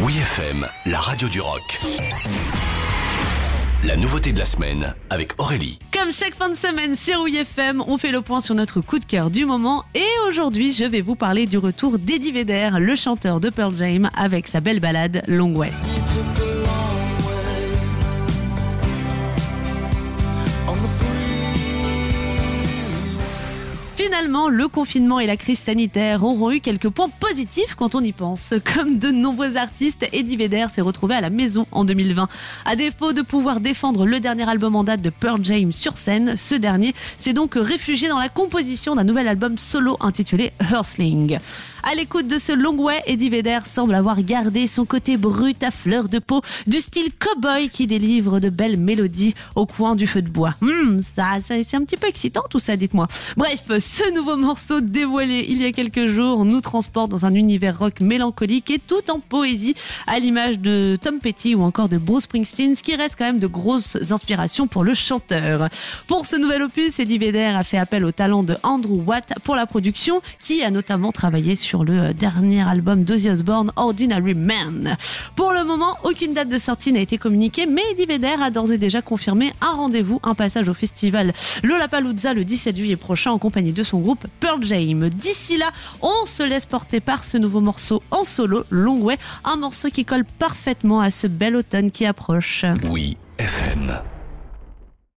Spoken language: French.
Oui FM, la radio du rock. La nouveauté de la semaine avec Aurélie. Comme chaque fin de semaine sur WFM, on fait le point sur notre coup de cœur du moment. Et aujourd'hui, je vais vous parler du retour d'Eddie Vedder, le chanteur de Pearl Jam, avec sa belle balade Long Way. Finalement, le confinement et la crise sanitaire auront eu quelques points positifs quand on y pense. Comme de nombreux artistes, Eddie Vedder s'est retrouvé à la maison en 2020. À défaut de pouvoir défendre le dernier album en date de Pearl Jam sur scène, ce dernier s'est donc réfugié dans la composition d'un nouvel album solo intitulé Hurstling. À l'écoute de ce long way, Eddie Vedder semble avoir gardé son côté brut à fleur de peau, du style cowboy qui délivre de belles mélodies au coin du feu de bois. Hmm, ça, ça c'est un petit peu excitant tout ça, dites-moi. Bref, ce nouveau morceau dévoilé il y a quelques jours nous transporte dans un univers rock mélancolique et tout en poésie, à l'image de Tom Petty ou encore de Bruce Springsteen, ce qui reste quand même de grosses inspirations pour le chanteur. Pour ce nouvel opus, Eddie Vedder a fait appel au talent de Andrew Watt pour la production, qui a notamment travaillé sur le dernier album d'Ozzy Osbourne, Ordinary Man. Pour le moment, aucune date de sortie n'a été communiquée, mais Eddie Vedder a d'ores et déjà confirmé un rendez-vous, un passage au festival Lollapalooza le 17 juillet prochain en compagnie de son groupe Pearl Jam. D'ici là, on se laisse porter par ce nouveau morceau en solo, Long Way, un morceau qui colle parfaitement à ce bel automne qui approche. Oui, FM.